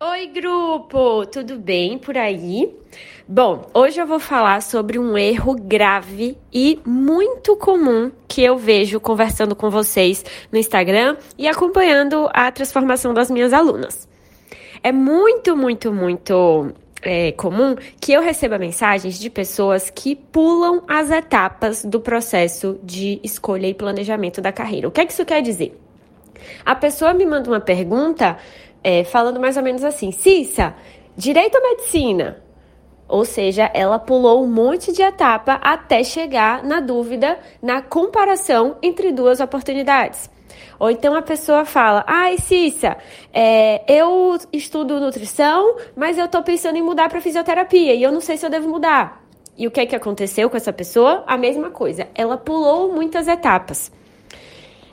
Oi, grupo! Tudo bem por aí? Bom, hoje eu vou falar sobre um erro grave e muito comum que eu vejo conversando com vocês no Instagram e acompanhando a transformação das minhas alunas. É muito, muito, muito é, comum que eu receba mensagens de pessoas que pulam as etapas do processo de escolha e planejamento da carreira. O que é que isso quer dizer? A pessoa me manda uma pergunta é, falando mais ou menos assim: Cissa, direito ou medicina? Ou seja, ela pulou um monte de etapa até chegar na dúvida, na comparação entre duas oportunidades. Ou então a pessoa fala: Ai, Cissa, é, eu estudo nutrição, mas eu estou pensando em mudar para fisioterapia e eu não sei se eu devo mudar. E o que é que aconteceu com essa pessoa? A mesma coisa. Ela pulou muitas etapas.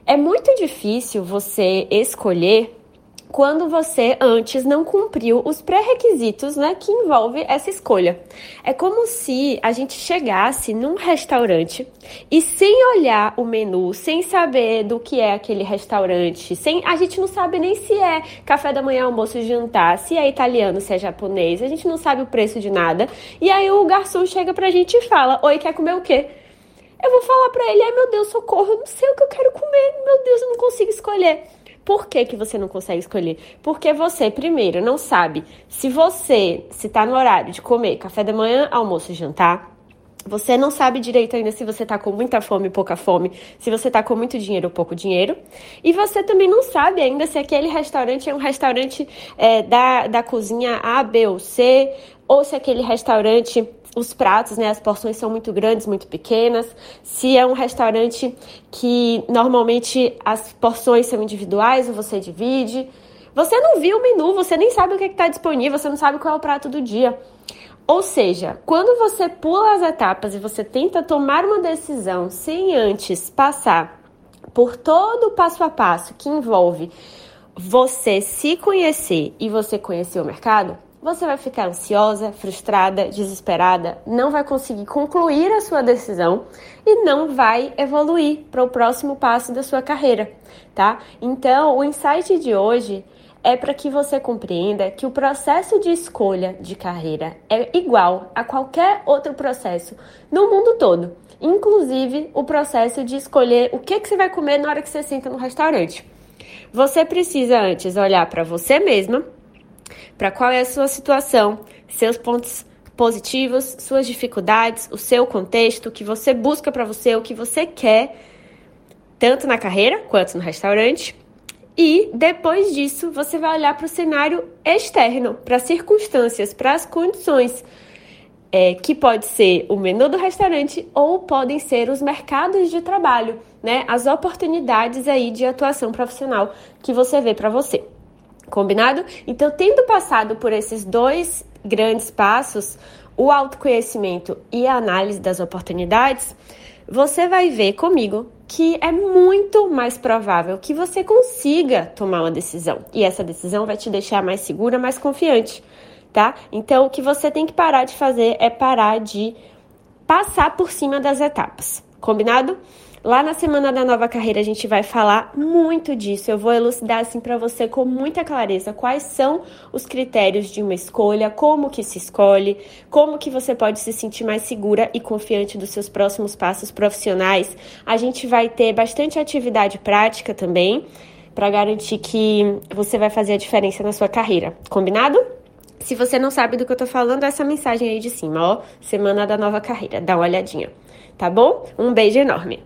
É muito difícil você escolher quando você antes não cumpriu os pré-requisitos né, que envolve essa escolha. É como se a gente chegasse num restaurante e sem olhar o menu, sem saber do que é aquele restaurante, sem a gente não sabe nem se é café da manhã, almoço e jantar, se é italiano, se é japonês, a gente não sabe o preço de nada. E aí o garçom chega pra gente e fala: Oi, quer comer o quê? Eu vou falar pra ele: Ai meu Deus, socorro, eu não sei o que eu quero comer, meu Deus, eu não consigo escolher. Por que, que você não consegue escolher? Porque você, primeiro, não sabe se você, se tá no horário de comer café da manhã, almoço e jantar. Você não sabe direito ainda se você tá com muita fome, pouca fome, se você tá com muito dinheiro ou pouco dinheiro. E você também não sabe ainda se aquele restaurante é um restaurante é, da, da cozinha A, B ou C, ou se aquele restaurante os pratos, né, as porções são muito grandes, muito pequenas. Se é um restaurante que normalmente as porções são individuais você divide. Você não viu o menu, você nem sabe o que é está disponível, você não sabe qual é o prato do dia. Ou seja, quando você pula as etapas e você tenta tomar uma decisão sem antes passar por todo o passo a passo que envolve você se conhecer e você conhecer o mercado, você vai ficar ansiosa, frustrada, desesperada, não vai conseguir concluir a sua decisão e não vai evoluir para o próximo passo da sua carreira, tá? Então, o insight de hoje é para que você compreenda que o processo de escolha de carreira é igual a qualquer outro processo no mundo todo, inclusive o processo de escolher o que, que você vai comer na hora que você senta no restaurante. Você precisa antes olhar para você mesma para qual é a sua situação, seus pontos positivos, suas dificuldades, o seu contexto, o que você busca para você, o que você quer, tanto na carreira quanto no restaurante. E depois disso, você vai olhar para o cenário externo, para as circunstâncias, para as condições, é, que pode ser o menu do restaurante ou podem ser os mercados de trabalho, né? As oportunidades aí de atuação profissional que você vê para você. Combinado? Então, tendo passado por esses dois grandes passos, o autoconhecimento e a análise das oportunidades, você vai ver comigo que é muito mais provável que você consiga tomar uma decisão. E essa decisão vai te deixar mais segura, mais confiante, tá? Então, o que você tem que parar de fazer é parar de passar por cima das etapas. Combinado? Lá na Semana da Nova Carreira a gente vai falar muito disso. Eu vou elucidar assim para você com muita clareza quais são os critérios de uma escolha, como que se escolhe, como que você pode se sentir mais segura e confiante dos seus próximos passos profissionais. A gente vai ter bastante atividade prática também para garantir que você vai fazer a diferença na sua carreira. Combinado? Se você não sabe do que eu tô falando, essa mensagem aí de cima, ó, Semana da Nova Carreira. Dá uma olhadinha. Tá bom? Um beijo enorme.